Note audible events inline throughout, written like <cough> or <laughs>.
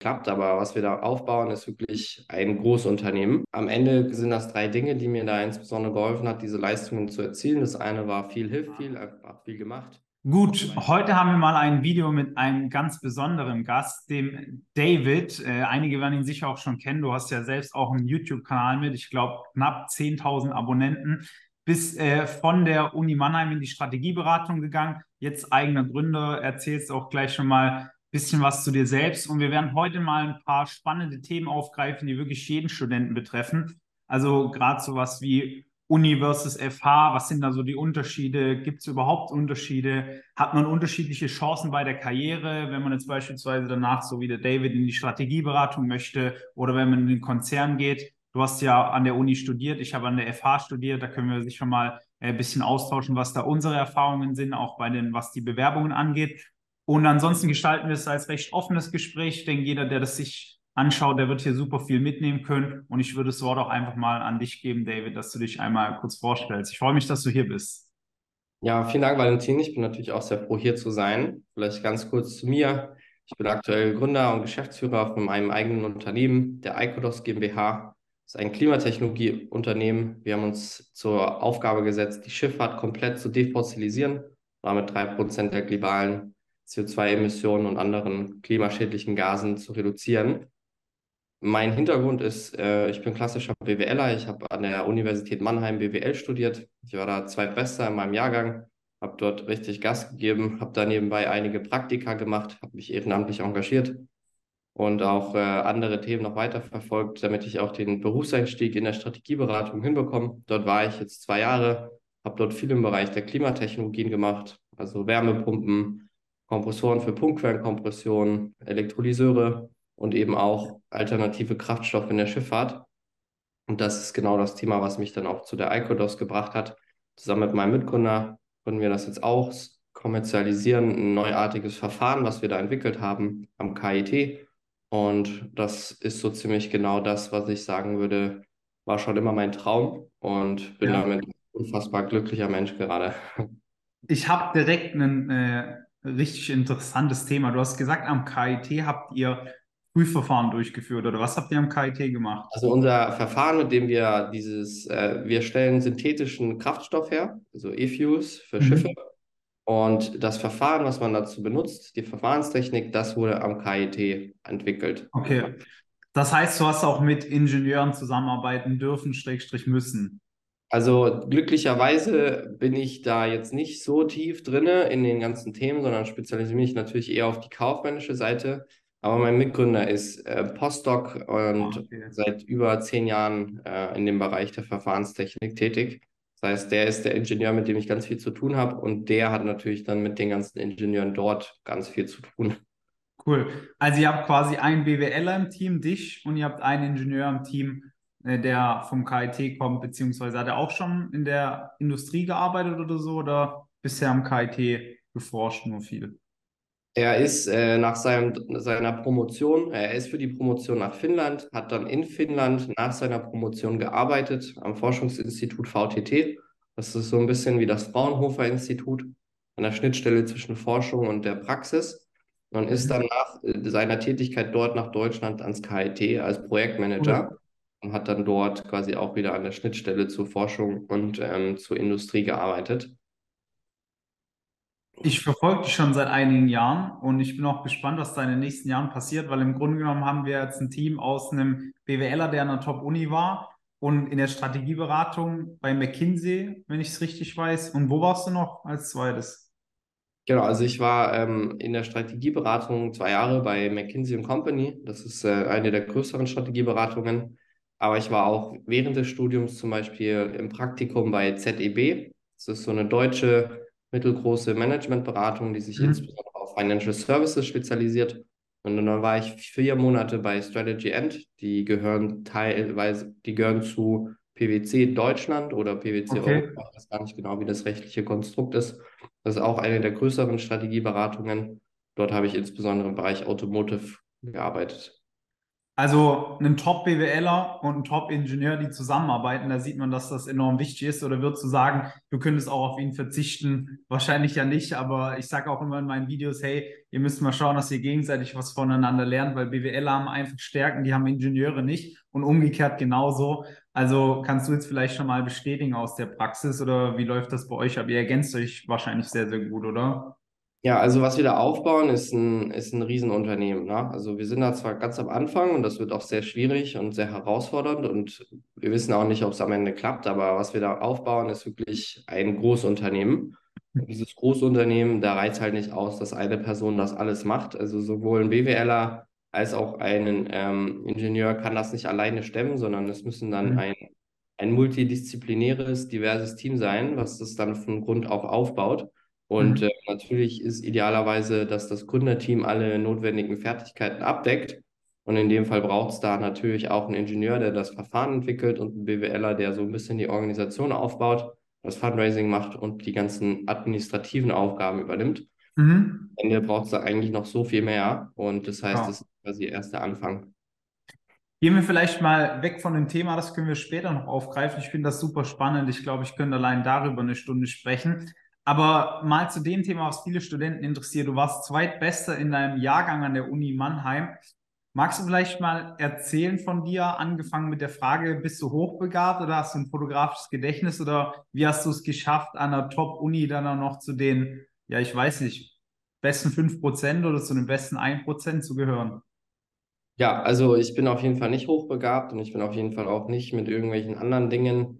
klappt. Aber was wir da aufbauen, ist wirklich ein Großunternehmen. Am Ende sind das drei Dinge, die mir da insbesondere geholfen hat, diese Leistungen zu erzielen. Das eine war viel hilft viel, einfach viel gemacht. Gut, heute haben wir mal ein Video mit einem ganz besonderen Gast, dem David. Äh, einige werden ihn sicher auch schon kennen. Du hast ja selbst auch einen YouTube-Kanal mit, ich glaube knapp 10.000 Abonnenten. Bist äh, von der Uni Mannheim in die Strategieberatung gegangen, jetzt eigener Gründer, erzählst auch gleich schon mal bisschen was zu dir selbst. Und wir werden heute mal ein paar spannende Themen aufgreifen, die wirklich jeden Studenten betreffen. Also gerade sowas wie Uni versus FH, was sind da so die Unterschiede? Gibt es überhaupt Unterschiede? Hat man unterschiedliche Chancen bei der Karriere, wenn man jetzt beispielsweise danach, so wie der David, in die Strategieberatung möchte oder wenn man in den Konzern geht? Du hast ja an der Uni studiert, ich habe an der FH studiert, da können wir sicher mal ein bisschen austauschen, was da unsere Erfahrungen sind, auch bei den, was die Bewerbungen angeht. Und ansonsten gestalten wir es als recht offenes Gespräch. Ich denke, jeder, der das sich anschaut, der wird hier super viel mitnehmen können. Und ich würde das Wort auch einfach mal an dich geben, David, dass du dich einmal kurz vorstellst. Ich freue mich, dass du hier bist. Ja, vielen Dank, Valentin. Ich bin natürlich auch sehr froh, hier zu sein. Vielleicht ganz kurz zu mir. Ich bin aktuell Gründer und Geschäftsführer von meinem eigenen Unternehmen, der Icodos GmbH. Das ist ein Klimatechnologieunternehmen. Wir haben uns zur Aufgabe gesetzt, die Schifffahrt komplett zu defossilisieren, damit drei Prozent der globalen CO2-Emissionen und anderen klimaschädlichen Gasen zu reduzieren. Mein Hintergrund ist, äh, ich bin klassischer BWLer. Ich habe an der Universität Mannheim BWL studiert. Ich war da Zweitbester in meinem Jahrgang, habe dort richtig Gas gegeben, habe da nebenbei einige Praktika gemacht, habe mich ehrenamtlich engagiert und auch äh, andere Themen noch weiterverfolgt, damit ich auch den Berufseinstieg in der Strategieberatung hinbekomme. Dort war ich jetzt zwei Jahre, habe dort viel im Bereich der Klimatechnologien gemacht, also Wärmepumpen, Kompressoren für Punktquellenkompression, Elektrolyseure und eben auch alternative Kraftstoffe in der Schifffahrt. Und das ist genau das Thema, was mich dann auch zu der ICODOS gebracht hat. Zusammen mit meinem Mitgründer können wir das jetzt auch kommerzialisieren, ein neuartiges Verfahren, was wir da entwickelt haben am KIT. Und das ist so ziemlich genau das, was ich sagen würde, war schon immer mein Traum und bin ja. damit ein unfassbar glücklicher Mensch gerade. Ich habe direkt ein äh, richtig interessantes Thema. Du hast gesagt, am KIT habt ihr Prüfverfahren durchgeführt oder was habt ihr am KIT gemacht? Also unser Verfahren, mit dem wir dieses, äh, wir stellen synthetischen Kraftstoff her, also E-Fuels für mhm. Schiffe. Und das Verfahren, was man dazu benutzt, die Verfahrenstechnik, das wurde am KIT entwickelt. Okay. Das heißt, du hast auch mit Ingenieuren zusammenarbeiten dürfen, Schrägstrich müssen. Also glücklicherweise bin ich da jetzt nicht so tief drinne in den ganzen Themen, sondern spezialisiere mich natürlich eher auf die kaufmännische Seite. Aber mein Mitgründer ist äh, Postdoc und ah, okay. seit über zehn Jahren äh, in dem Bereich der Verfahrenstechnik tätig. Das heißt, der ist der Ingenieur, mit dem ich ganz viel zu tun habe und der hat natürlich dann mit den ganzen Ingenieuren dort ganz viel zu tun. Cool. Also ihr habt quasi einen BWLer im Team, dich, und ihr habt einen Ingenieur im Team, der vom KIT kommt, beziehungsweise hat er auch schon in der Industrie gearbeitet oder so oder bisher am KIT geforscht nur viel? Er ist äh, nach seinem, seiner Promotion, äh, er ist für die Promotion nach Finnland, hat dann in Finnland nach seiner Promotion gearbeitet am Forschungsinstitut VTT. Das ist so ein bisschen wie das Fraunhofer Institut an der Schnittstelle zwischen Forschung und der Praxis. Und ist mhm. dann nach äh, seiner Tätigkeit dort nach Deutschland ans KIT als Projektmanager mhm. Und hat dann dort quasi auch wieder an der Schnittstelle zur Forschung und ähm, zur Industrie gearbeitet. Ich verfolge dich schon seit einigen Jahren und ich bin auch gespannt, was da in den nächsten Jahren passiert, weil im Grunde genommen haben wir jetzt ein Team aus einem BWLer, der an der Top-Uni war und in der Strategieberatung bei McKinsey, wenn ich es richtig weiß. Und wo warst du noch als zweites? Genau, also ich war ähm, in der Strategieberatung zwei Jahre bei McKinsey Company. Das ist äh, eine der größeren Strategieberatungen. Aber ich war auch während des Studiums zum Beispiel im Praktikum bei ZEB. Das ist so eine deutsche mittelgroße Managementberatung, die sich mhm. insbesondere auf Financial Services spezialisiert. Und dann war ich vier Monate bei Strategy End. Die gehören teilweise, die gehören zu PwC Deutschland oder PwC okay. Europa. Ich weiß gar nicht genau, wie das rechtliche Konstrukt ist. Das ist auch eine der größeren Strategieberatungen. Dort habe ich insbesondere im Bereich Automotive gearbeitet. Also ein Top-BWLer und ein Top-Ingenieur, die zusammenarbeiten, da sieht man, dass das enorm wichtig ist. Oder würdest du sagen, du könntest auch auf ihn verzichten? Wahrscheinlich ja nicht, aber ich sage auch immer in meinen Videos, hey, ihr müsst mal schauen, dass ihr gegenseitig was voneinander lernt, weil BWLer haben einfach Stärken, die haben Ingenieure nicht und umgekehrt genauso. Also kannst du jetzt vielleicht schon mal bestätigen aus der Praxis oder wie läuft das bei euch ab? Ihr ergänzt euch wahrscheinlich sehr, sehr gut, oder? Ja, also was wir da aufbauen, ist ein, ist ein Riesenunternehmen. Ne? Also wir sind da zwar ganz am Anfang und das wird auch sehr schwierig und sehr herausfordernd und wir wissen auch nicht, ob es am Ende klappt, aber was wir da aufbauen, ist wirklich ein Großunternehmen. Und dieses Großunternehmen, da reicht halt nicht aus, dass eine Person das alles macht. Also sowohl ein BWLer als auch ein ähm, Ingenieur kann das nicht alleine stemmen, sondern es müssen dann mhm. ein, ein multidisziplinäres, diverses Team sein, was das dann von Grund auf aufbaut. Und mhm. äh, natürlich ist idealerweise, dass das Gründerteam alle notwendigen Fertigkeiten abdeckt. Und in dem Fall braucht es da natürlich auch einen Ingenieur, der das Verfahren entwickelt und einen BWLer, der so ein bisschen die Organisation aufbaut, das Fundraising macht und die ganzen administrativen Aufgaben übernimmt. Mhm. Am Ende braucht es da eigentlich noch so viel mehr. Und das heißt, ja. das ist quasi erst der Anfang. Gehen wir vielleicht mal weg von dem Thema, das können wir später noch aufgreifen. Ich finde das super spannend. Ich glaube, ich könnte allein darüber eine Stunde sprechen. Aber mal zu dem Thema, was viele Studenten interessiert. Du warst zweitbester in deinem Jahrgang an der Uni Mannheim. Magst du vielleicht mal erzählen von dir, angefangen mit der Frage, bist du hochbegabt oder hast du ein fotografisches Gedächtnis oder wie hast du es geschafft, an der Top-Uni dann auch noch zu den, ja, ich weiß nicht, besten 5% oder zu den besten 1% zu gehören? Ja, also ich bin auf jeden Fall nicht hochbegabt und ich bin auf jeden Fall auch nicht mit irgendwelchen anderen Dingen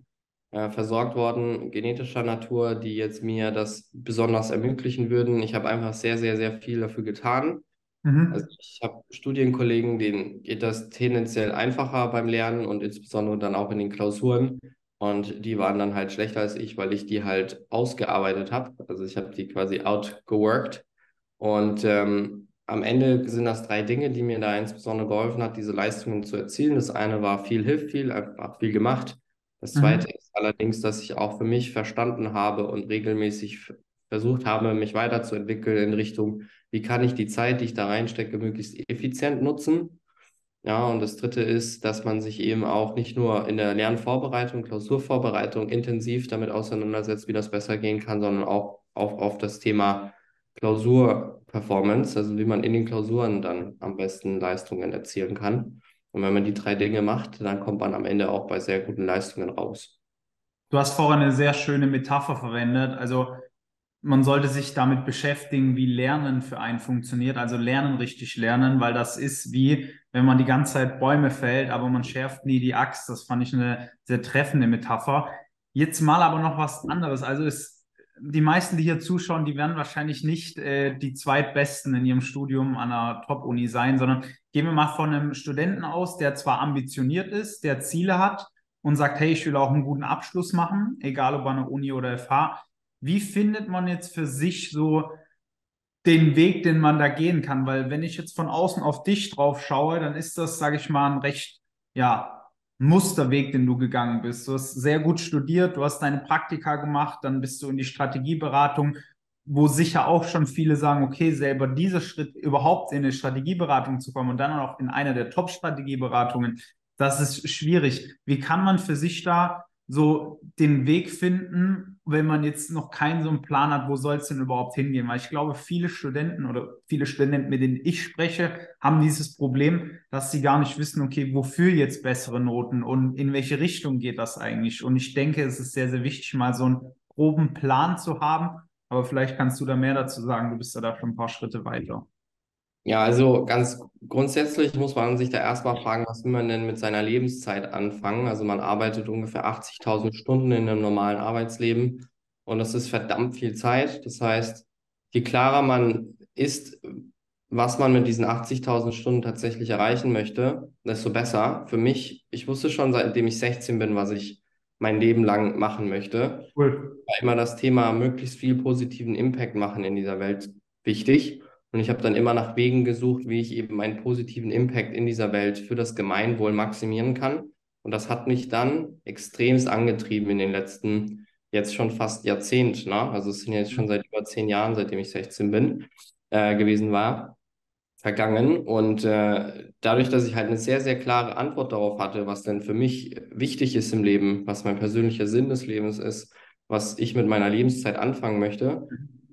äh, versorgt worden, genetischer Natur, die jetzt mir das besonders ermöglichen würden. Ich habe einfach sehr, sehr, sehr viel dafür getan. Mhm. Also ich habe Studienkollegen, denen geht das tendenziell einfacher beim Lernen und insbesondere dann auch in den Klausuren. Und die waren dann halt schlechter als ich, weil ich die halt ausgearbeitet habe. Also ich habe die quasi outgeworked. Und ähm, am Ende sind das drei Dinge, die mir da insbesondere geholfen hat, diese Leistungen zu erzielen. Das eine war viel hilft viel, einfach viel gemacht. Das zweite mhm. ist allerdings, dass ich auch für mich verstanden habe und regelmäßig versucht habe, mich weiterzuentwickeln in Richtung, wie kann ich die Zeit, die ich da reinstecke, möglichst effizient nutzen. Ja, und das dritte ist, dass man sich eben auch nicht nur in der Lernvorbereitung, Klausurvorbereitung intensiv damit auseinandersetzt, wie das besser gehen kann, sondern auch auf, auf das Thema Klausurperformance, also wie man in den Klausuren dann am besten Leistungen erzielen kann. Und wenn man die drei Dinge macht, dann kommt man am Ende auch bei sehr guten Leistungen raus. Du hast vorhin eine sehr schöne Metapher verwendet. Also man sollte sich damit beschäftigen, wie Lernen für einen funktioniert. Also Lernen richtig lernen, weil das ist wie, wenn man die ganze Zeit Bäume fällt, aber man schärft nie die Axt. Das fand ich eine sehr treffende Metapher. Jetzt mal aber noch was anderes. Also ist die meisten, die hier zuschauen, die werden wahrscheinlich nicht äh, die zweitbesten in ihrem Studium an einer Top-Uni sein, sondern gehen wir mal von einem Studenten aus, der zwar ambitioniert ist, der Ziele hat und sagt, hey, ich will auch einen guten Abschluss machen, egal ob an der Uni oder FH. Wie findet man jetzt für sich so den Weg, den man da gehen kann? Weil wenn ich jetzt von außen auf dich drauf schaue, dann ist das, sage ich mal, ein recht, ja, Musterweg, den du gegangen bist. Du hast sehr gut studiert, du hast deine Praktika gemacht, dann bist du in die Strategieberatung, wo sicher auch schon viele sagen, okay, selber dieser Schritt überhaupt in eine Strategieberatung zu kommen und dann auch in einer der Top-Strategieberatungen, das ist schwierig. Wie kann man für sich da so den Weg finden, wenn man jetzt noch keinen so einen Plan hat, wo soll es denn überhaupt hingehen? Weil ich glaube, viele Studenten oder viele Studenten, mit denen ich spreche, haben dieses Problem, dass sie gar nicht wissen, okay, wofür jetzt bessere Noten und in welche Richtung geht das eigentlich? Und ich denke, es ist sehr, sehr wichtig, mal so einen groben Plan zu haben. Aber vielleicht kannst du da mehr dazu sagen. Du bist ja da schon ein paar Schritte weiter. Ja, also ganz grundsätzlich muss man sich da erstmal fragen, was will man denn mit seiner Lebenszeit anfangen? Also man arbeitet ungefähr 80.000 Stunden in einem normalen Arbeitsleben und das ist verdammt viel Zeit. Das heißt, je klarer man ist, was man mit diesen 80.000 Stunden tatsächlich erreichen möchte, desto besser. Für mich, ich wusste schon, seitdem ich 16 bin, was ich mein Leben lang machen möchte. Cool. War immer das Thema möglichst viel positiven Impact machen in dieser Welt wichtig. Und ich habe dann immer nach Wegen gesucht, wie ich eben meinen positiven Impact in dieser Welt für das Gemeinwohl maximieren kann. Und das hat mich dann extremst angetrieben in den letzten, jetzt schon fast Jahrzehnt. Ne? Also es sind jetzt schon seit über zehn Jahren, seitdem ich 16 bin, äh, gewesen war. vergangen. Und äh, dadurch, dass ich halt eine sehr, sehr klare Antwort darauf hatte, was denn für mich wichtig ist im Leben, was mein persönlicher Sinn des Lebens ist, was ich mit meiner Lebenszeit anfangen möchte,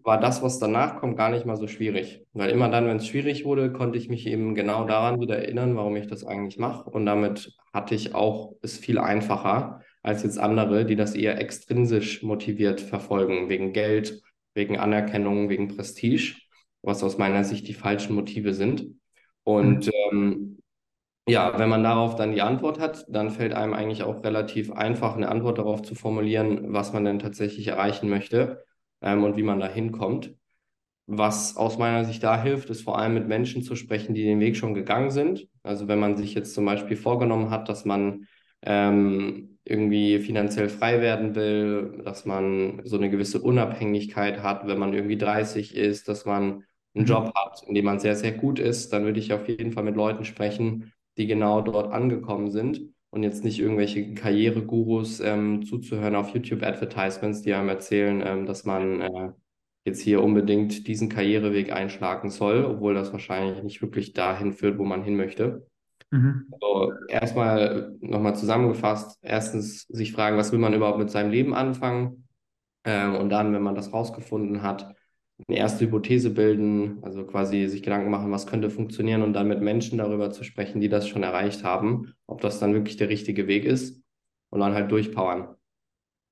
war das, was danach kommt, gar nicht mal so schwierig. Weil immer dann, wenn es schwierig wurde, konnte ich mich eben genau daran wieder erinnern, warum ich das eigentlich mache. Und damit hatte ich auch es viel einfacher als jetzt andere, die das eher extrinsisch motiviert verfolgen, wegen Geld, wegen Anerkennung, wegen Prestige, was aus meiner Sicht die falschen Motive sind. Und ähm, ja, wenn man darauf dann die Antwort hat, dann fällt einem eigentlich auch relativ einfach, eine Antwort darauf zu formulieren, was man denn tatsächlich erreichen möchte ähm, und wie man da hinkommt. Was aus meiner Sicht da hilft, ist vor allem mit Menschen zu sprechen, die den Weg schon gegangen sind. Also wenn man sich jetzt zum Beispiel vorgenommen hat, dass man ähm, irgendwie finanziell frei werden will, dass man so eine gewisse Unabhängigkeit hat, wenn man irgendwie 30 ist, dass man einen mhm. Job hat, in dem man sehr, sehr gut ist, dann würde ich auf jeden Fall mit Leuten sprechen, die genau dort angekommen sind und jetzt nicht irgendwelche Karrieregurus ähm, zuzuhören auf YouTube-Advertisements, die einem erzählen, ähm, dass man äh, jetzt hier unbedingt diesen Karriereweg einschlagen soll, obwohl das wahrscheinlich nicht wirklich dahin führt, wo man hin möchte. Mhm. Also erstmal nochmal zusammengefasst, erstens sich fragen, was will man überhaupt mit seinem Leben anfangen? Ähm, und dann, wenn man das rausgefunden hat, eine erste Hypothese bilden, also quasi sich Gedanken machen, was könnte funktionieren und dann mit Menschen darüber zu sprechen, die das schon erreicht haben, ob das dann wirklich der richtige Weg ist und dann halt durchpowern.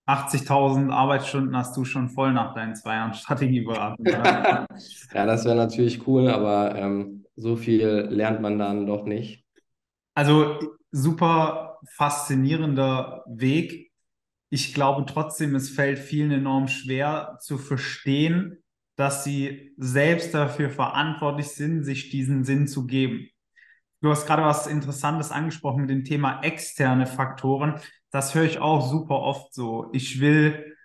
80.000 Arbeitsstunden hast du schon voll nach deinen zwei Jahren Strategieberatung. <laughs> ja, das wäre natürlich cool, aber ähm, so viel lernt man dann doch nicht. Also super faszinierender Weg. Ich glaube trotzdem, es fällt vielen enorm schwer zu verstehen, dass sie selbst dafür verantwortlich sind, sich diesen Sinn zu geben. Du hast gerade was Interessantes angesprochen mit dem Thema externe Faktoren. Das höre ich auch super oft so. Ich will,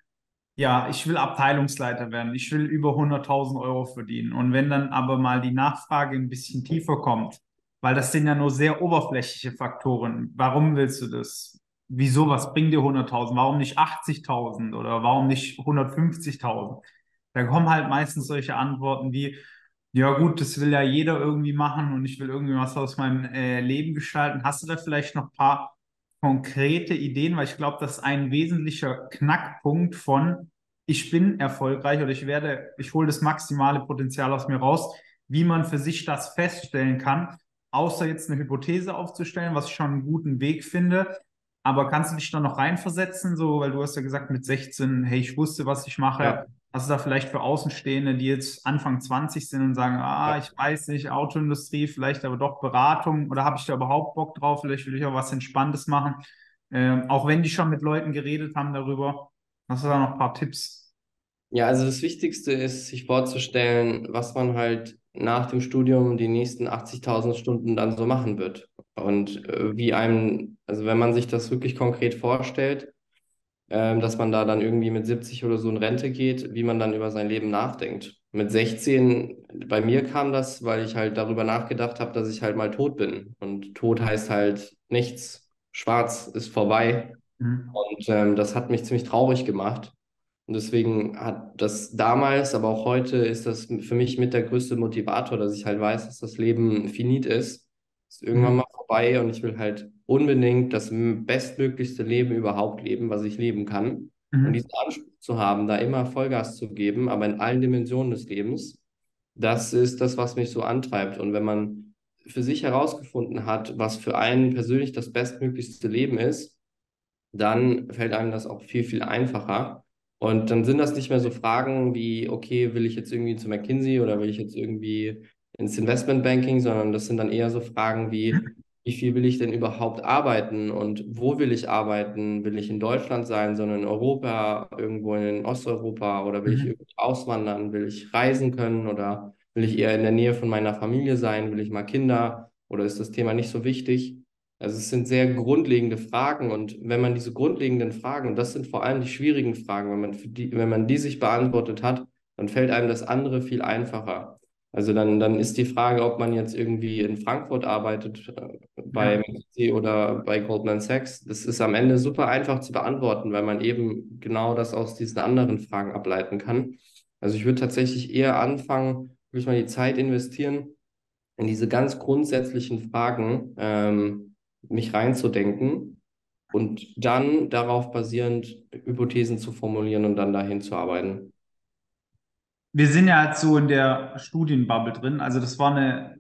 ja, ich will Abteilungsleiter werden. Ich will über 100.000 Euro verdienen. Und wenn dann aber mal die Nachfrage ein bisschen tiefer kommt, weil das sind ja nur sehr oberflächliche Faktoren. Warum willst du das? Wieso? Was bringt dir 100.000? Warum nicht 80.000 oder warum nicht 150.000? Da kommen halt meistens solche Antworten wie, ja gut, das will ja jeder irgendwie machen und ich will irgendwie was aus meinem äh, Leben gestalten. Hast du da vielleicht noch ein paar konkrete Ideen? Weil ich glaube, das ist ein wesentlicher Knackpunkt von, ich bin erfolgreich oder ich werde, ich hole das maximale Potenzial aus mir raus, wie man für sich das feststellen kann, außer jetzt eine Hypothese aufzustellen, was ich schon einen guten Weg finde. Aber kannst du dich da noch reinversetzen, so, weil du hast ja gesagt, mit 16, hey, ich wusste, was ich mache. Ja. Hast du da vielleicht für Außenstehende, die jetzt Anfang 20 sind und sagen, ah, ich weiß nicht, Autoindustrie, vielleicht aber doch Beratung oder habe ich da überhaupt Bock drauf? Vielleicht will ich auch was Entspanntes machen. Ähm, auch wenn die schon mit Leuten geredet haben darüber. Hast du da noch ein paar Tipps? Ja, also das Wichtigste ist, sich vorzustellen, was man halt nach dem Studium die nächsten 80.000 Stunden dann so machen wird. Und äh, wie einem, also wenn man sich das wirklich konkret vorstellt, dass man da dann irgendwie mit 70 oder so in Rente geht, wie man dann über sein Leben nachdenkt. Mit 16, bei mir kam das, weil ich halt darüber nachgedacht habe, dass ich halt mal tot bin. Und tot heißt halt nichts. Schwarz ist vorbei. Mhm. Und ähm, das hat mich ziemlich traurig gemacht. Und deswegen hat das damals, aber auch heute ist das für mich mit der größte Motivator, dass ich halt weiß, dass das Leben finit ist. Ist irgendwann mhm. mal vorbei und ich will halt unbedingt das bestmöglichste Leben überhaupt leben, was ich leben kann. Mhm. Und diesen Anspruch zu haben, da immer Vollgas zu geben, aber in allen Dimensionen des Lebens, das ist das, was mich so antreibt. Und wenn man für sich herausgefunden hat, was für einen persönlich das bestmöglichste Leben ist, dann fällt einem das auch viel, viel einfacher. Und dann sind das nicht mehr so Fragen wie, okay, will ich jetzt irgendwie zu McKinsey oder will ich jetzt irgendwie ins Investmentbanking, sondern das sind dann eher so Fragen wie, wie viel will ich denn überhaupt arbeiten und wo will ich arbeiten? Will ich in Deutschland sein, sondern in Europa, irgendwo in Osteuropa oder will ich mhm. irgendwie auswandern? Will ich reisen können oder will ich eher in der Nähe von meiner Familie sein? Will ich mal Kinder oder ist das Thema nicht so wichtig? Also es sind sehr grundlegende Fragen und wenn man diese grundlegenden Fragen, und das sind vor allem die schwierigen Fragen, wenn man, die, wenn man die sich beantwortet hat, dann fällt einem das andere viel einfacher. Also dann, dann ist die Frage, ob man jetzt irgendwie in Frankfurt arbeitet, äh, bei McKinsey oder bei Goldman Sachs, das ist am Ende super einfach zu beantworten, weil man eben genau das aus diesen anderen Fragen ableiten kann. Also ich würde tatsächlich eher anfangen, wirklich mal die Zeit investieren, in diese ganz grundsätzlichen Fragen ähm, mich reinzudenken und dann darauf basierend Hypothesen zu formulieren und dann dahin zu arbeiten. Wir sind ja jetzt so in der Studienbubble drin. Also das war eine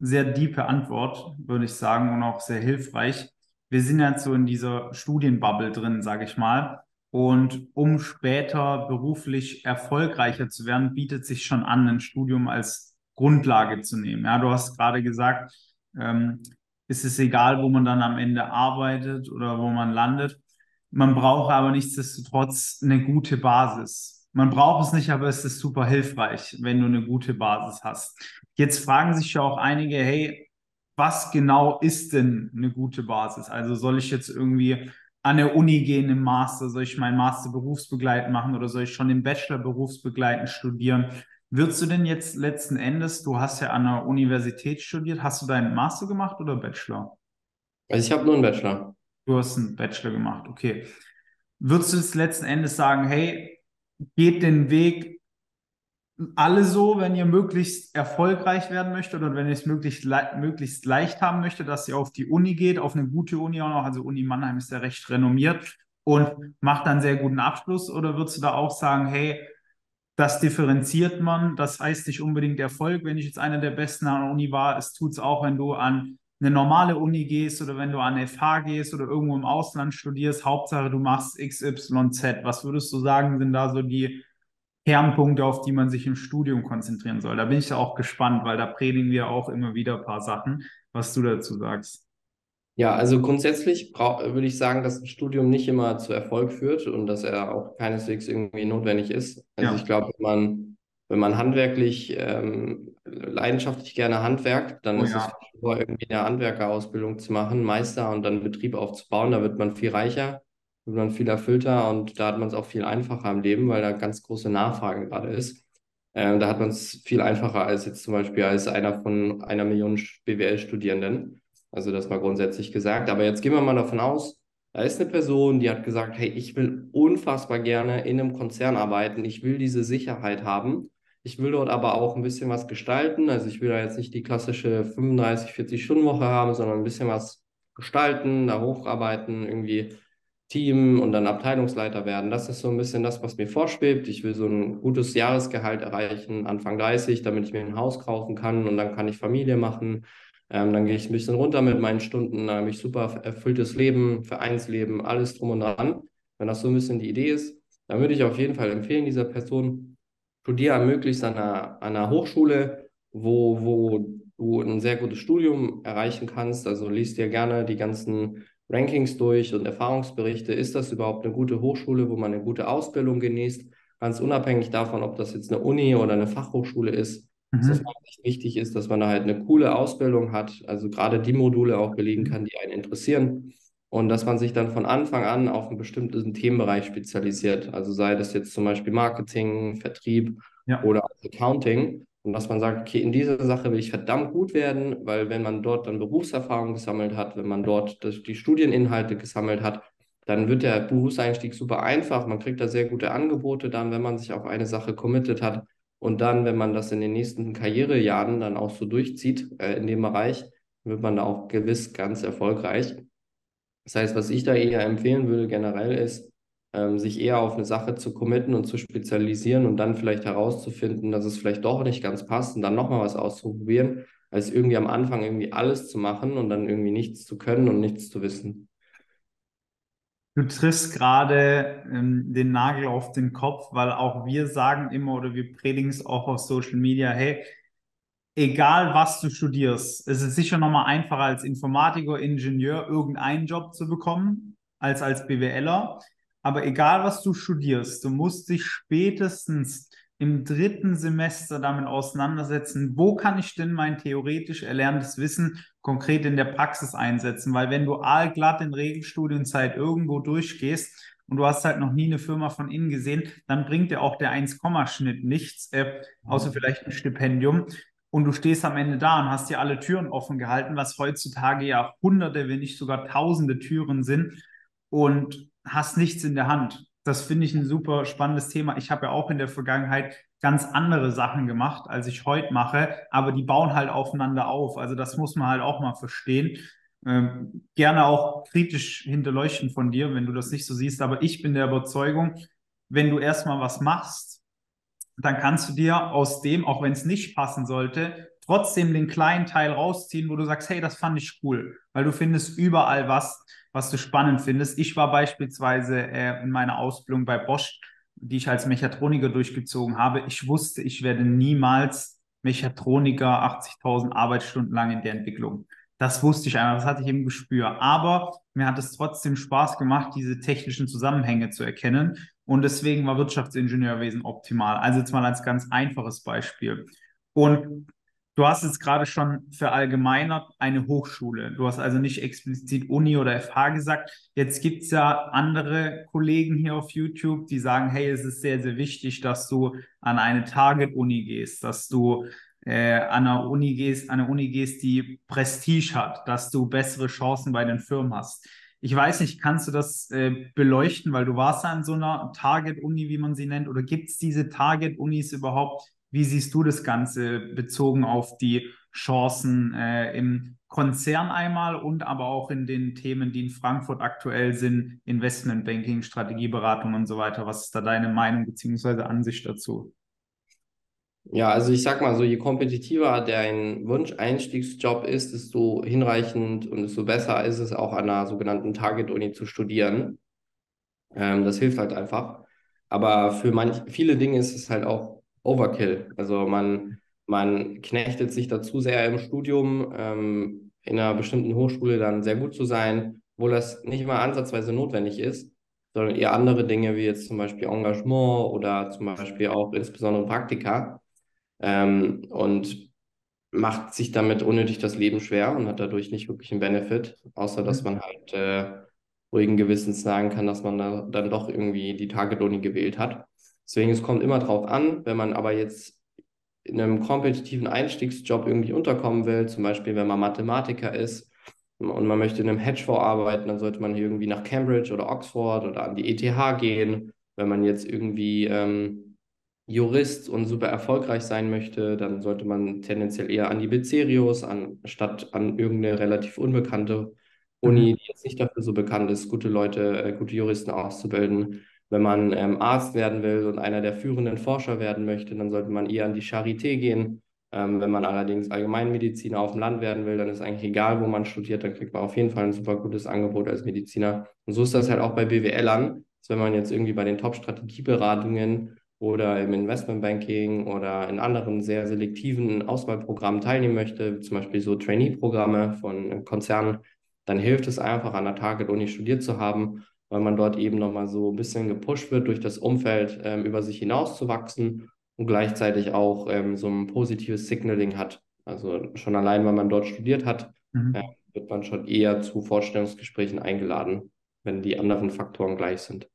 sehr diepe Antwort, würde ich sagen, und auch sehr hilfreich. Wir sind jetzt so in dieser Studienbubble drin, sage ich mal. Und um später beruflich erfolgreicher zu werden, bietet sich schon an, ein Studium als Grundlage zu nehmen. Ja, du hast gerade gesagt, ähm, ist es egal, wo man dann am Ende arbeitet oder wo man landet. Man braucht aber nichtsdestotrotz eine gute Basis. Man braucht es nicht, aber es ist super hilfreich, wenn du eine gute Basis hast. Jetzt fragen sich ja auch einige, hey, was genau ist denn eine gute Basis? Also soll ich jetzt irgendwie an der Uni gehen im Master? Soll ich meinen Master berufsbegleitend machen oder soll ich schon den Bachelor berufsbegleitend studieren? Würdest du denn jetzt letzten Endes, du hast ja an der Universität studiert, hast du deinen Master gemacht oder Bachelor? Also ich habe nur einen Bachelor. Du hast einen Bachelor gemacht, okay. Würdest du jetzt letzten Endes sagen, hey, geht den Weg alle so, wenn ihr möglichst erfolgreich werden möchtet oder wenn ihr es möglichst, le möglichst leicht haben möchtet, dass ihr auf die Uni geht, auf eine gute Uni auch noch, also Uni Mannheim ist ja recht renommiert und macht dann sehr guten Abschluss. Oder würdest du da auch sagen, hey, das differenziert man, das heißt nicht unbedingt Erfolg, wenn ich jetzt einer der Besten an der Uni war, es tut es auch, wenn du an eine normale Uni gehst oder wenn du an FH gehst oder irgendwo im Ausland studierst, Hauptsache du machst XYZ. Was würdest du sagen, sind da so die Kernpunkte, auf die man sich im Studium konzentrieren soll. Da bin ich auch gespannt, weil da predigen wir auch immer wieder ein paar Sachen, was du dazu sagst. Ja, also grundsätzlich würde ich sagen, dass ein Studium nicht immer zu Erfolg führt und dass er auch keineswegs irgendwie notwendig ist. Also ja. ich glaube, wenn man, wenn man handwerklich, ähm, leidenschaftlich gerne handwerkt, dann oh, ist ja. es vor, irgendwie eine Handwerkerausbildung zu machen, Meister und dann Betrieb aufzubauen, da wird man viel reicher wird man viel erfüllter und da hat man es auch viel einfacher im Leben, weil da ganz große Nachfrage gerade ist. Ähm, da hat man es viel einfacher als jetzt zum Beispiel als einer von einer Million BWL-Studierenden. Also das mal grundsätzlich gesagt. Aber jetzt gehen wir mal davon aus, da ist eine Person, die hat gesagt, hey, ich will unfassbar gerne in einem Konzern arbeiten. Ich will diese Sicherheit haben. Ich will dort aber auch ein bisschen was gestalten. Also ich will da jetzt nicht die klassische 35, 40 Stunden Woche haben, sondern ein bisschen was gestalten, da hocharbeiten, irgendwie Team und dann Abteilungsleiter werden. Das ist so ein bisschen das, was mir vorschwebt. Ich will so ein gutes Jahresgehalt erreichen, Anfang 30, damit ich mir ein Haus kaufen kann und dann kann ich Familie machen. Ähm, dann gehe ich ein bisschen runter mit meinen Stunden, dann habe ich super erfülltes Leben, Vereinsleben, alles drum und dran. Wenn das so ein bisschen die Idee ist, dann würde ich auf jeden Fall empfehlen, dieser Person, studiere möglichst an einer, an einer Hochschule, wo, wo du ein sehr gutes Studium erreichen kannst. Also liest dir gerne die ganzen Rankings durch und Erfahrungsberichte. Ist das überhaupt eine gute Hochschule, wo man eine gute Ausbildung genießt? Ganz unabhängig davon, ob das jetzt eine Uni oder eine Fachhochschule ist. Mhm. Das wichtig ist, dass man da halt eine coole Ausbildung hat, also gerade die Module auch belegen kann, die einen interessieren. Und dass man sich dann von Anfang an auf einen bestimmten Themenbereich spezialisiert. Also sei das jetzt zum Beispiel Marketing, Vertrieb ja. oder Accounting. Und dass man sagt, okay, in dieser Sache will ich verdammt gut werden, weil wenn man dort dann Berufserfahrung gesammelt hat, wenn man dort die Studieninhalte gesammelt hat, dann wird der Berufseinstieg super einfach. Man kriegt da sehr gute Angebote dann, wenn man sich auf eine Sache committed hat. Und dann, wenn man das in den nächsten Karrierejahren dann auch so durchzieht äh, in dem Bereich, wird man da auch gewiss ganz erfolgreich. Das heißt, was ich da eher empfehlen würde generell ist, ähm, sich eher auf eine Sache zu committen und zu spezialisieren und dann vielleicht herauszufinden, dass es vielleicht doch nicht ganz passt und dann nochmal was auszuprobieren, als irgendwie am Anfang irgendwie alles zu machen und dann irgendwie nichts zu können und nichts zu wissen. Du triffst gerade ähm, den Nagel auf den Kopf, weil auch wir sagen immer oder wir predigen es auch auf Social Media, hey, egal was du studierst, es ist sicher nochmal einfacher als Informatiker, Ingenieur irgendeinen Job zu bekommen als als BWLer. Aber egal, was du studierst, du musst dich spätestens im dritten Semester damit auseinandersetzen, wo kann ich denn mein theoretisch erlerntes Wissen konkret in der Praxis einsetzen? Weil wenn du allglatt in Regelstudienzeit irgendwo durchgehst und du hast halt noch nie eine Firma von innen gesehen, dann bringt dir auch der 1-Schnitt nichts, äh, außer mhm. vielleicht ein Stipendium. Und du stehst am Ende da und hast dir alle Türen offen gehalten, was heutzutage ja hunderte, wenn nicht sogar tausende Türen sind. Und hast nichts in der Hand. das finde ich ein super spannendes Thema. Ich habe ja auch in der Vergangenheit ganz andere Sachen gemacht, als ich heute mache, aber die bauen halt aufeinander auf. Also das muss man halt auch mal verstehen. Ähm, gerne auch kritisch hinterleuchten von dir, wenn du das nicht so siehst. Aber ich bin der Überzeugung, wenn du erstmal was machst, dann kannst du dir aus dem, auch wenn es nicht passen sollte, trotzdem den kleinen Teil rausziehen, wo du sagst, hey, das fand ich cool, weil du findest überall was, was du spannend findest. Ich war beispielsweise äh, in meiner Ausbildung bei Bosch, die ich als Mechatroniker durchgezogen habe. Ich wusste, ich werde niemals Mechatroniker 80.000 Arbeitsstunden lang in der Entwicklung. Das wusste ich einfach, das hatte ich im Gespür. Aber mir hat es trotzdem Spaß gemacht, diese technischen Zusammenhänge zu erkennen. Und deswegen war Wirtschaftsingenieurwesen optimal. Also jetzt mal als ganz einfaches Beispiel. Und Du hast jetzt gerade schon verallgemeinert eine Hochschule. Du hast also nicht explizit Uni oder FH gesagt. Jetzt gibt es ja andere Kollegen hier auf YouTube, die sagen, hey, es ist sehr, sehr wichtig, dass du an eine Target-Uni gehst, dass du äh, an eine Uni gehst, an eine Uni gehst, die Prestige hat, dass du bessere Chancen bei den Firmen hast. Ich weiß nicht, kannst du das äh, beleuchten, weil du warst ja an so einer Target-Uni, wie man sie nennt, oder gibt es diese Target-Unis überhaupt? Wie siehst du das Ganze bezogen auf die Chancen äh, im Konzern einmal und aber auch in den Themen, die in Frankfurt aktuell sind, Investmentbanking, Strategieberatung und so weiter? Was ist da deine Meinung bzw. Ansicht dazu? Ja, also ich sag mal so, je kompetitiver dein Wunsch-Einstiegsjob ist, desto hinreichend und desto besser ist es auch an einer sogenannten Target-Uni zu studieren. Ähm, das hilft halt einfach. Aber für manch, viele Dinge ist es halt auch Overkill. Also man, man knechtet sich dazu sehr im Studium, ähm, in einer bestimmten Hochschule dann sehr gut zu sein, obwohl das nicht mal ansatzweise notwendig ist, sondern eher andere Dinge wie jetzt zum Beispiel Engagement oder zum Beispiel auch insbesondere Praktika. Ähm, und macht sich damit unnötig das Leben schwer und hat dadurch nicht wirklich einen Benefit, außer dass mhm. man halt äh, ruhigen Gewissens sagen kann, dass man da dann doch irgendwie die Target-Uni gewählt hat. Deswegen, es kommt immer drauf an, wenn man aber jetzt in einem kompetitiven Einstiegsjob irgendwie unterkommen will, zum Beispiel wenn man Mathematiker ist und man möchte in einem Hedgefonds arbeiten, dann sollte man irgendwie nach Cambridge oder Oxford oder an die ETH gehen. Wenn man jetzt irgendwie ähm, Jurist und super erfolgreich sein möchte, dann sollte man tendenziell eher an die Bezerius, anstatt an irgendeine relativ unbekannte Uni, mhm. die jetzt nicht dafür so bekannt ist, gute Leute, äh, gute Juristen auszubilden. Wenn man ähm, Arzt werden will und einer der führenden Forscher werden möchte, dann sollte man eher an die Charité gehen. Ähm, wenn man allerdings Allgemeinmediziner auf dem Land werden will, dann ist eigentlich egal, wo man studiert, dann kriegt man auf jeden Fall ein super gutes Angebot als Mediziner. Und so ist das halt auch bei BWLern, dass wenn man jetzt irgendwie bei den Top-Strategieberatungen oder im Investmentbanking oder in anderen sehr selektiven Auswahlprogrammen teilnehmen möchte, zum Beispiel so Trainee-Programme von Konzernen, dann hilft es einfach, an der Target-Uni studiert zu haben weil man dort eben nochmal so ein bisschen gepusht wird, durch das Umfeld ähm, über sich hinaus zu wachsen und gleichzeitig auch ähm, so ein positives Signaling hat. Also schon allein, weil man dort studiert hat, mhm. äh, wird man schon eher zu Vorstellungsgesprächen eingeladen, wenn die anderen Faktoren gleich sind.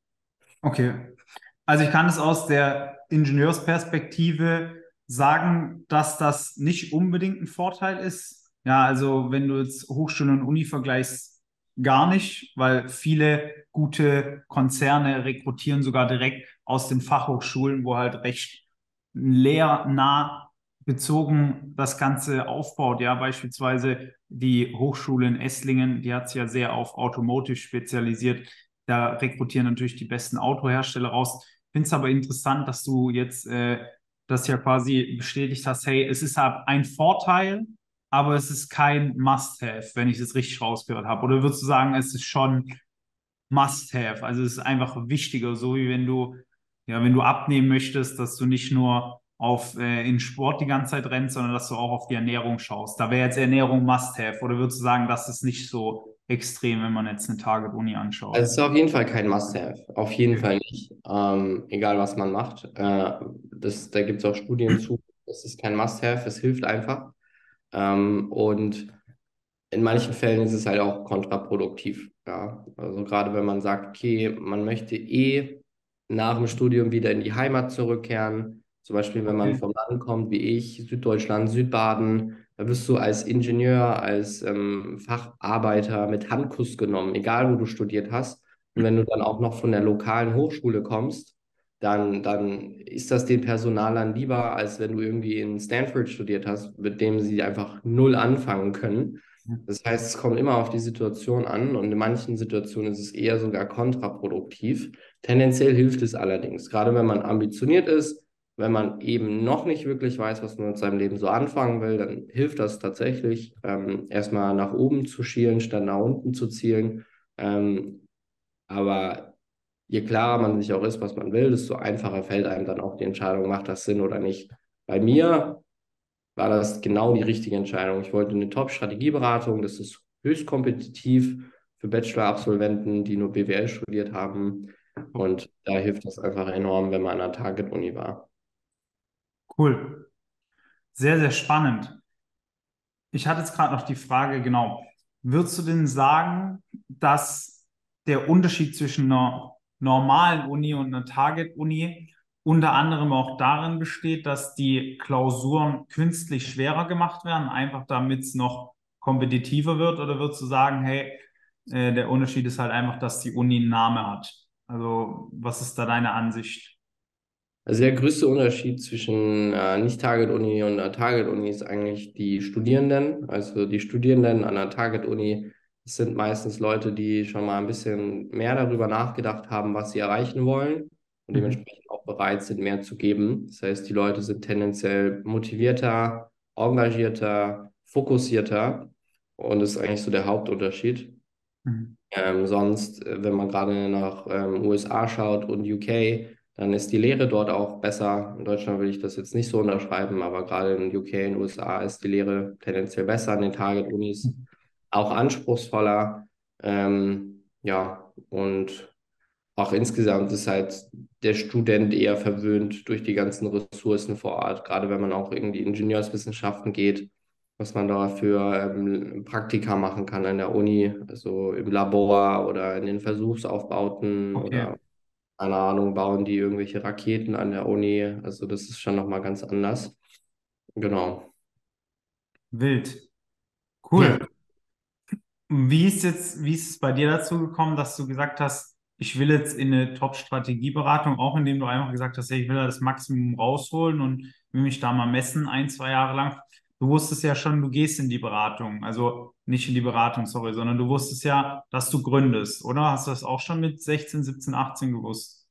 Okay. Also ich kann es aus der Ingenieursperspektive sagen, dass das nicht unbedingt ein Vorteil ist. Ja, also wenn du jetzt Hochschule und Uni vergleichst, gar nicht, weil viele gute Konzerne rekrutieren sogar direkt aus den Fachhochschulen, wo halt recht lehrnah bezogen das Ganze aufbaut. Ja, beispielsweise die Hochschule in Esslingen, die hat sich ja sehr auf Automotive spezialisiert. Da rekrutieren natürlich die besten Autohersteller raus. Finde es aber interessant, dass du jetzt äh, das ja quasi bestätigt hast, hey, es ist halt ein Vorteil, aber es ist kein Must-Have, wenn ich es richtig rausgehört habe. Oder würdest du sagen, es ist schon Must-Have? Also es ist einfach wichtiger, so wie wenn du, ja, wenn du abnehmen möchtest, dass du nicht nur auf äh, in Sport die ganze Zeit rennst, sondern dass du auch auf die Ernährung schaust. Da wäre jetzt Ernährung Must-Have. Oder würdest du sagen, das ist nicht so extrem, wenn man jetzt eine Target-Uni anschaut? Also es ist auf jeden Fall kein Must-Have. Auf jeden Fall nicht. Ähm, egal was man macht. Äh, das, da gibt es auch Studien zu. Es ist kein Must-Have. Es hilft einfach. Ähm, und in manchen Fällen ist es halt auch kontraproduktiv. Ja? Also gerade wenn man sagt, okay, man möchte eh nach dem Studium wieder in die Heimat zurückkehren. Zum Beispiel, wenn man vom Land kommt, wie ich, Süddeutschland, Südbaden, da wirst du als Ingenieur, als ähm, Facharbeiter mit Handkuss genommen, egal wo du studiert hast. Und wenn du dann auch noch von der lokalen Hochschule kommst, dann, dann ist das den Personalern lieber, als wenn du irgendwie in Stanford studiert hast, mit dem sie einfach null anfangen können. Das heißt, es kommt immer auf die Situation an und in manchen Situationen ist es eher sogar kontraproduktiv. Tendenziell hilft es allerdings, gerade wenn man ambitioniert ist, wenn man eben noch nicht wirklich weiß, was man mit seinem Leben so anfangen will, dann hilft das tatsächlich, ähm, erstmal nach oben zu schielen, statt nach unten zu zielen. Ähm, aber je klarer man sich auch ist, was man will, desto einfacher fällt einem dann auch die Entscheidung, macht das Sinn oder nicht. Bei mir war das genau die richtige Entscheidung. Ich wollte eine Top-Strategieberatung, das ist höchst kompetitiv für Bachelor-Absolventen, die nur BWL studiert haben. Und da hilft das einfach enorm, wenn man an der Target-Uni war. Cool. Sehr, sehr spannend. Ich hatte jetzt gerade noch die Frage, genau, würdest du denn sagen, dass der Unterschied zwischen einer normalen Uni und einer Target-Uni unter anderem auch darin besteht, dass die Klausuren künstlich schwerer gemacht werden, einfach damit es noch kompetitiver wird? Oder würdest du sagen, hey, äh, der Unterschied ist halt einfach, dass die Uni einen Namen hat? Also, was ist da deine Ansicht? Also der größte Unterschied zwischen äh, Nicht-Target-Uni und einer Target-Uni ist eigentlich die Studierenden. Also die Studierenden an einer Target-Uni sind meistens Leute, die schon mal ein bisschen mehr darüber nachgedacht haben, was sie erreichen wollen und mhm. dementsprechend auch bereit sind, mehr zu geben. Das heißt, die Leute sind tendenziell motivierter, engagierter, fokussierter und das ist eigentlich so der Hauptunterschied. Mhm. Ähm, sonst, äh, wenn man gerade nach ähm, USA schaut und UK, dann ist die Lehre dort auch besser. In Deutschland will ich das jetzt nicht so unterschreiben, aber gerade in UK, in den USA ist die Lehre tendenziell besser an den Target-Unis, auch anspruchsvoller. Ähm, ja, und auch insgesamt ist halt der Student eher verwöhnt durch die ganzen Ressourcen vor Ort, gerade wenn man auch irgendwie Ingenieurswissenschaften geht, was man da für ähm, Praktika machen kann an der Uni, also im Labor oder in den Versuchsaufbauten okay. oder keine Ahnung, bauen die irgendwelche Raketen an der Uni. Also das ist schon nochmal ganz anders. Genau. Wild. Cool. Ja. Wie ist jetzt, wie ist es bei dir dazu gekommen, dass du gesagt hast, ich will jetzt in eine Top-Strategieberatung, auch indem du einfach gesagt hast, hey, ich will da das Maximum rausholen und will mich da mal messen, ein, zwei Jahre lang. Du wusstest ja schon, du gehst in die Beratung. Also nicht in die Beratung, sorry, sondern du wusstest ja, dass du gründest, oder? Hast du das auch schon mit 16, 17, 18 gewusst?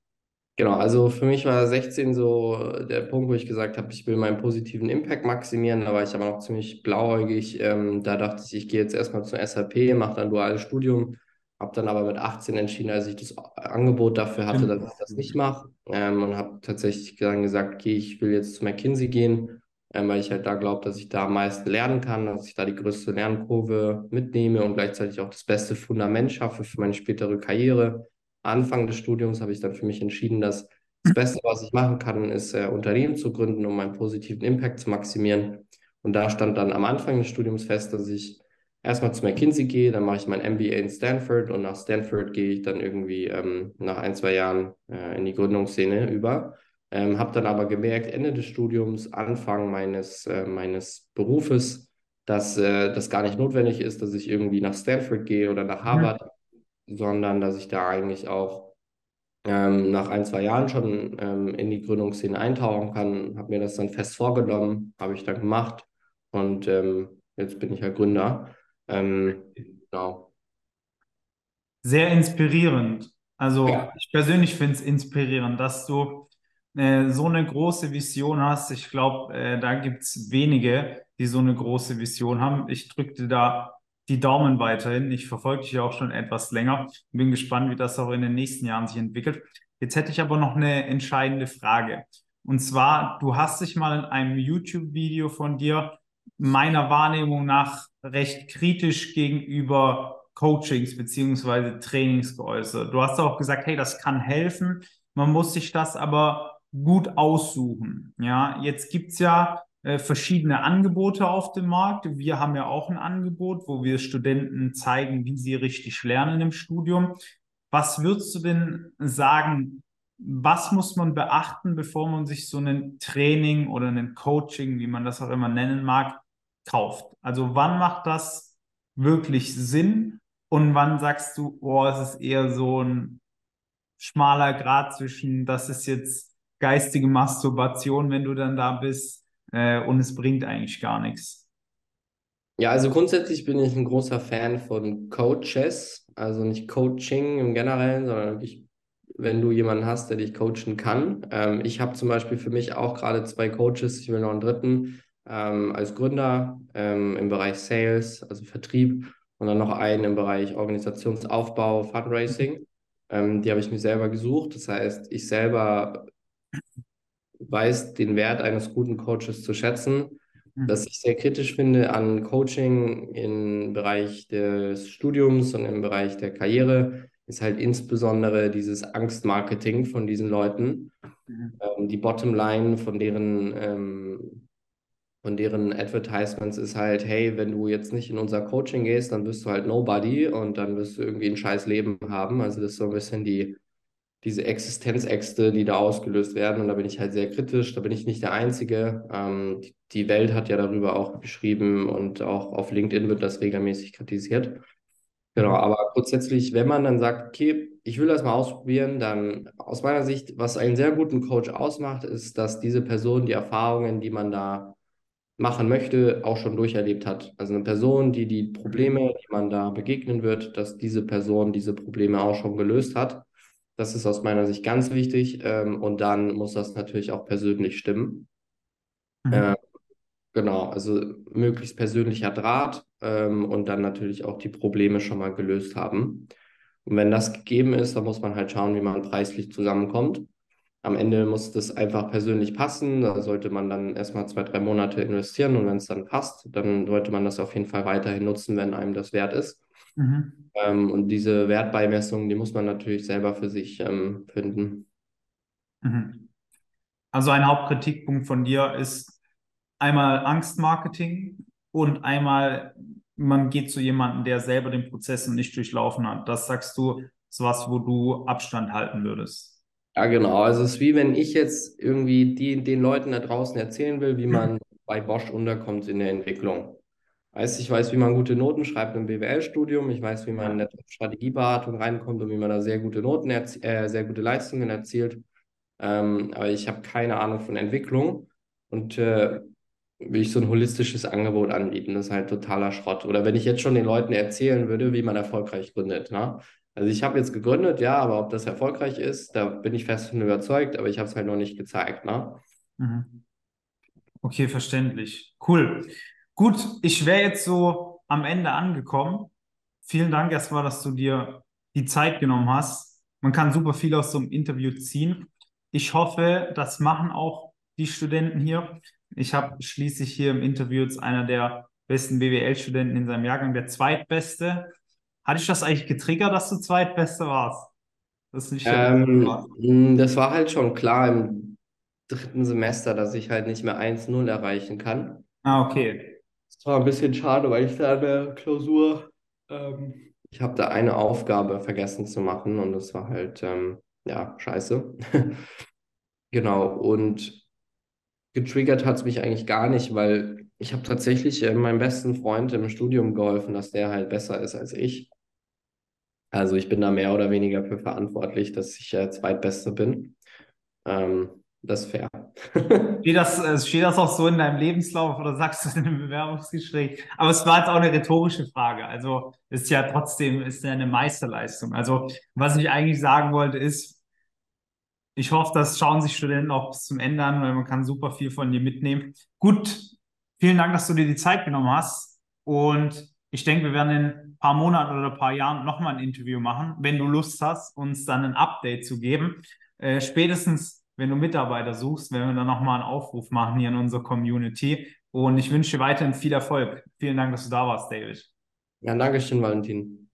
Genau, also für mich war 16 so der Punkt, wo ich gesagt habe, ich will meinen positiven Impact maximieren. Da war ich aber noch ziemlich blauäugig. Ähm, da dachte ich, ich gehe jetzt erstmal zur SAP, mache dann duales Studium. Habe dann aber mit 18 entschieden, als ich das Angebot dafür hatte, dass ich das nicht mache. Ähm, und habe tatsächlich dann gesagt, okay, ich will jetzt zu McKinsey gehen weil ich halt da glaube, dass ich da am meisten lernen kann, dass ich da die größte Lernkurve mitnehme und gleichzeitig auch das beste Fundament schaffe für meine spätere Karriere. Anfang des Studiums habe ich dann für mich entschieden, dass das Beste, was ich machen kann, ist äh, Unternehmen zu gründen, um meinen positiven Impact zu maximieren. Und da stand dann am Anfang des Studiums fest, dass ich erstmal zu McKinsey gehe, dann mache ich mein MBA in Stanford und nach Stanford gehe ich dann irgendwie ähm, nach ein, zwei Jahren äh, in die Gründungsszene über. Ähm, habe dann aber gemerkt, Ende des Studiums, Anfang meines, äh, meines Berufes, dass äh, das gar nicht notwendig ist, dass ich irgendwie nach Stanford gehe oder nach Harvard, mhm. sondern dass ich da eigentlich auch ähm, nach ein, zwei Jahren schon ähm, in die Gründungsszene eintauchen kann. Habe mir das dann fest vorgenommen, habe ich dann gemacht und ähm, jetzt bin ich ja Gründer. Ähm, genau. Sehr inspirierend. Also ja. ich persönlich finde es inspirierend, dass du äh, so eine große Vision hast. Ich glaube, äh, da gibt es wenige, die so eine große Vision haben. Ich drückte da die Daumen weiterhin. Ich verfolge dich ja auch schon etwas länger. Bin gespannt, wie das auch in den nächsten Jahren sich entwickelt. Jetzt hätte ich aber noch eine entscheidende Frage. Und zwar, du hast dich mal in einem YouTube-Video von dir meiner Wahrnehmung nach recht kritisch gegenüber Coachings beziehungsweise Trainings geäußert. Du hast auch gesagt, hey, das kann helfen. Man muss sich das aber gut aussuchen. Ja, jetzt gibt es ja äh, verschiedene Angebote auf dem Markt. Wir haben ja auch ein Angebot, wo wir Studenten zeigen, wie sie richtig lernen im Studium. Was würdest du denn sagen, was muss man beachten, bevor man sich so ein Training oder ein Coaching, wie man das auch immer nennen mag, kauft? Also wann macht das wirklich Sinn Und wann sagst du, oh, es ist eher so ein schmaler Grad zwischen, das ist jetzt geistige Masturbation, wenn du dann da bist, äh, und es bringt eigentlich gar nichts. Ja, also grundsätzlich bin ich ein großer Fan von Coaches, also nicht Coaching im Generellen, sondern wirklich, wenn du jemanden hast, der dich coachen kann. Ähm, ich habe zum Beispiel für mich auch gerade zwei Coaches, ich will noch einen dritten ähm, als Gründer ähm, im Bereich Sales, also Vertrieb und dann noch einen im Bereich Organisationsaufbau, Fundraising. Ähm, die habe ich mir selber gesucht. Das heißt, ich selber weiß den Wert eines guten Coaches zu schätzen. Mhm. Das ich sehr kritisch finde an Coaching im Bereich des Studiums und im Bereich der Karriere, ist halt insbesondere dieses Angstmarketing von diesen Leuten. Mhm. Ähm, die Bottomline von deren, ähm, von deren Advertisements ist halt, hey, wenn du jetzt nicht in unser Coaching gehst, dann bist du halt Nobody und dann wirst du irgendwie ein scheiß Leben haben. Also das ist so ein bisschen die diese Existenzäxte, die da ausgelöst werden. Und da bin ich halt sehr kritisch. Da bin ich nicht der Einzige. Ähm, die, die, Welt hat ja darüber auch geschrieben und auch auf LinkedIn wird das regelmäßig kritisiert. Genau, aber grundsätzlich, wenn man dann sagt, okay, ich will das mal ausprobieren, dann aus meiner Sicht, was einen sehr guten Coach ausmacht, ist, dass diese Person die Erfahrungen, die man da machen möchte, auch schon durcherlebt hat. Also eine Person, die die Probleme, die man da begegnen wird, dass diese Person diese Probleme auch schon gelöst hat das ist aus meiner Sicht ganz wichtig. Ähm, und dann muss das natürlich auch persönlich stimmen. Mhm. Äh, genau, also möglichst persönlicher Draht ähm, und dann natürlich auch die Probleme schon mal gelöst haben. Und wenn das gegeben ist, dann muss man halt schauen, wie man preislich zusammenkommt. Am Ende muss das einfach persönlich passen. Da sollte man dann erstmal zwei, drei Monate investieren und wenn es dann passt, dann sollte man das auf jeden Fall weiterhin nutzen, wenn einem das wert ist. Mhm. Ähm, und diese Wertbeimessung, die muss man natürlich selber für sich ähm, finden. Mhm. Also ein Hauptkritikpunkt von dir ist einmal Angstmarketing und einmal man geht zu jemandem, der selber den Prozess nicht durchlaufen hat. Das sagst du, ist was, wo du Abstand halten würdest. Ja, genau. Also es ist wie wenn ich jetzt irgendwie die, den Leuten da draußen erzählen will, wie man <laughs> bei Bosch unterkommt in der Entwicklung. Heißt, ich weiß, wie man gute Noten schreibt im BWL-Studium, ich weiß, wie man in der Strategieberatung reinkommt und wie man da sehr gute Noten, äh, sehr gute Leistungen erzielt. Ähm, aber ich habe keine Ahnung von Entwicklung und äh, will ich so ein holistisches Angebot anbieten. Das ist halt totaler Schrott. Oder wenn ich jetzt schon den Leuten erzählen würde, wie man erfolgreich gründet. Ne? Also ich habe jetzt gegründet, ja, aber ob das erfolgreich ist, da bin ich fest von überzeugt, aber ich habe es halt noch nicht gezeigt. Ne? Mhm. Okay, verständlich. Cool. Gut, ich wäre jetzt so am Ende angekommen. Vielen Dank erstmal, dass du dir die Zeit genommen hast. Man kann super viel aus so einem Interview ziehen. Ich hoffe, das machen auch die Studenten hier. Ich habe schließlich hier im Interview jetzt einer der besten BWL-Studenten in seinem Jahrgang, der zweitbeste. Hatte ich das eigentlich getriggert, dass du zweitbeste warst? Das, ähm, das war halt schon klar im dritten Semester, dass ich halt nicht mehr 1-0 erreichen kann. Ah, okay. Das war ein bisschen schade, weil ich da in der Klausur, ähm, ich habe da eine Aufgabe vergessen zu machen und das war halt, ähm, ja, scheiße. <laughs> genau, und getriggert hat es mich eigentlich gar nicht, weil ich habe tatsächlich äh, meinem besten Freund im Studium geholfen, dass der halt besser ist als ich. Also ich bin da mehr oder weniger für verantwortlich, dass ich äh, Zweitbeste bin. Ähm, das ist fair. <laughs> steht, das, äh, steht das auch so in deinem Lebenslauf oder sagst du es in einem Bewerbungsgespräch? Aber es war jetzt auch eine rhetorische Frage. Also ist ja trotzdem ist ja eine Meisterleistung. Also was ich eigentlich sagen wollte ist, ich hoffe, das schauen sich Studenten auch bis zum Ende an, weil man kann super viel von dir mitnehmen. Gut, vielen Dank, dass du dir die Zeit genommen hast. Und ich denke, wir werden in ein paar Monaten oder ein paar Jahren nochmal ein Interview machen, wenn du Lust hast, uns dann ein Update zu geben. Äh, spätestens wenn du Mitarbeiter suchst, werden wir dann nochmal einen Aufruf machen hier in unserer Community. Und ich wünsche dir weiterhin viel Erfolg. Vielen Dank, dass du da warst, David. Ja, danke schön, Valentin.